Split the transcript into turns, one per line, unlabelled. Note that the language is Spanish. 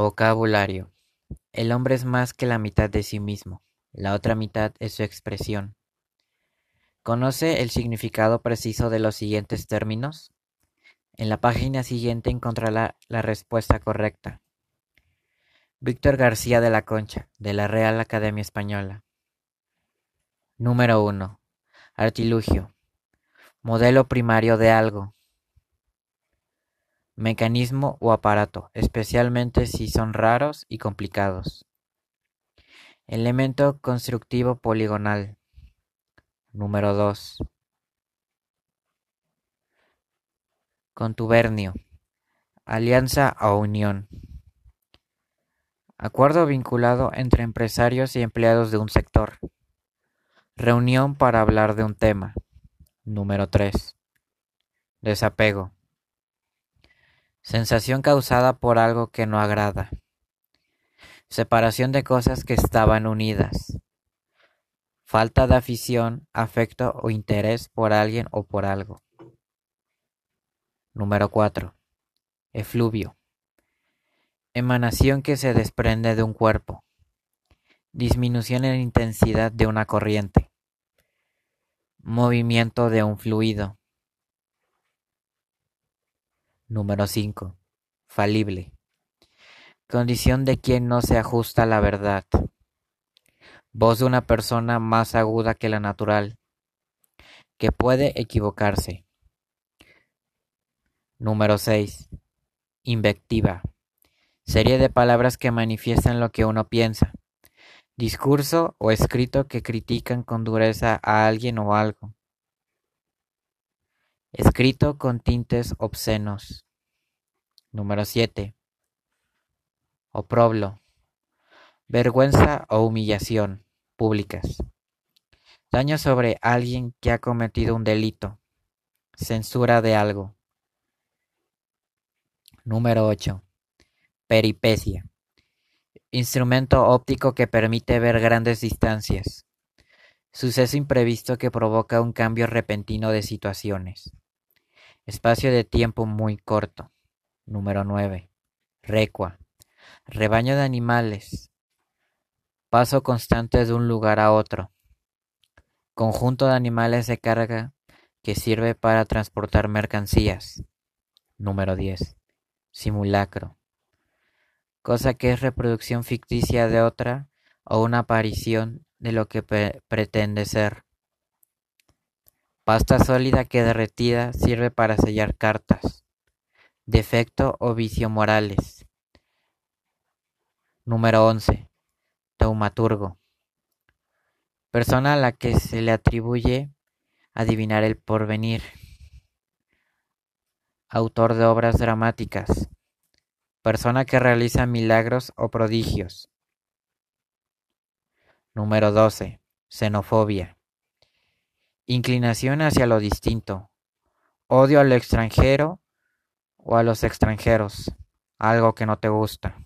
Vocabulario: El hombre es más que la mitad de sí mismo, la otra mitad es su expresión. ¿Conoce el significado preciso de los siguientes términos? En la página siguiente encontrará la respuesta correcta. Víctor García de la Concha, de la Real Academia Española. Número 1. Artilugio. Modelo primario de algo mecanismo o aparato, especialmente si son raros y complicados. Elemento constructivo poligonal. Número 2. Contubernio. Alianza o unión. Acuerdo vinculado entre empresarios y empleados de un sector. Reunión para hablar de un tema. Número 3. Desapego. Sensación causada por algo que no agrada. Separación de cosas que estaban unidas. Falta de afición, afecto o interés por alguien o por algo. Número 4. Efluvio. Emanación que se desprende de un cuerpo. Disminución en intensidad de una corriente. Movimiento de un fluido. Número 5. Falible. Condición de quien no se ajusta a la verdad. Voz de una persona más aguda que la natural, que puede equivocarse. Número 6. Invectiva. Serie de palabras que manifiestan lo que uno piensa. Discurso o escrito que critican con dureza a alguien o algo. Escrito con tintes obscenos. Número 7. Oproblo. Vergüenza o humillación públicas. Daño sobre alguien que ha cometido un delito. Censura de algo. Número 8. Peripecia. Instrumento óptico que permite ver grandes distancias. Suceso imprevisto que provoca un cambio repentino de situaciones. Espacio de tiempo muy corto. Número 9. Recua. Rebaño de animales. Paso constante de un lugar a otro. Conjunto de animales de carga que sirve para transportar mercancías. Número 10. Simulacro. Cosa que es reproducción ficticia de otra o una aparición de lo que pretende ser. Pasta sólida que derretida sirve para sellar cartas. Defecto o vicio morales. Número 11. Taumaturgo. Persona a la que se le atribuye adivinar el porvenir. Autor de obras dramáticas. Persona que realiza milagros o prodigios. Número 12. Xenofobia. Inclinación hacia lo distinto. Odio al extranjero o a los extranjeros. Algo que no te gusta.